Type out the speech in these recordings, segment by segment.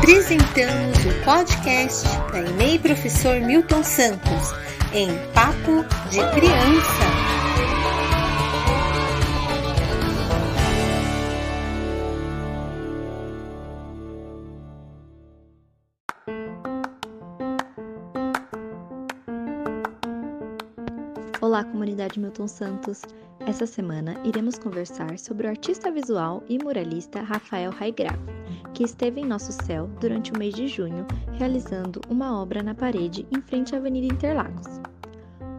Apresentamos o podcast da EMEI Professor Milton Santos em Papo de Criança. Olá, comunidade Milton Santos. Essa semana iremos conversar sobre o artista visual e muralista Rafael Raigrave, que esteve em nosso céu durante o mês de junho realizando uma obra na parede em frente à Avenida Interlagos.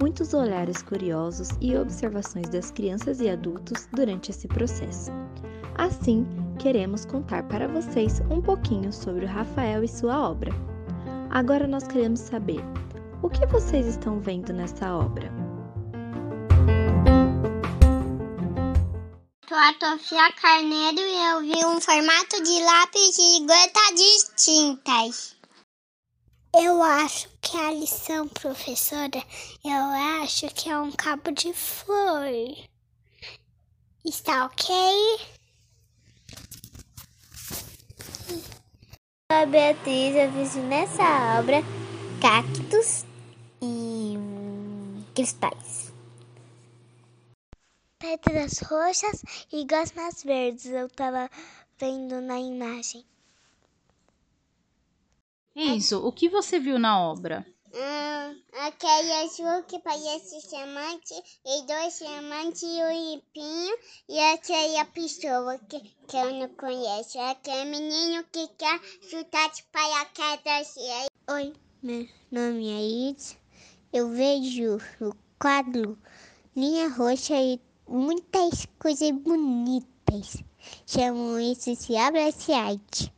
Muitos olhares curiosos e observações das crianças e adultos durante esse processo. Assim, queremos contar para vocês um pouquinho sobre o Rafael e sua obra. Agora nós queremos saber o que vocês estão vendo nessa obra. Sou a Sofia Carneiro e eu vi um formato de lápis de gota distintas. Eu acho que a lição, professora, eu acho que é um cabo de flor. Está ok? A Beatriz, eu fiz nessa obra cactos e cristais pedras roxas e gosmas verdes. Eu tava vendo na imagem. Isso, o que você viu na obra? Hum, aquele azul que parece diamante, e dois diamantes e o ripinho, e aquele a pessoa que, que eu não conheço. Aquele menino que quer chutar de paraquedas. Oi, meu nome é Iris. Eu vejo o quadro Linha Roxa e muitas coisas bonitas. Chamam isso de arte.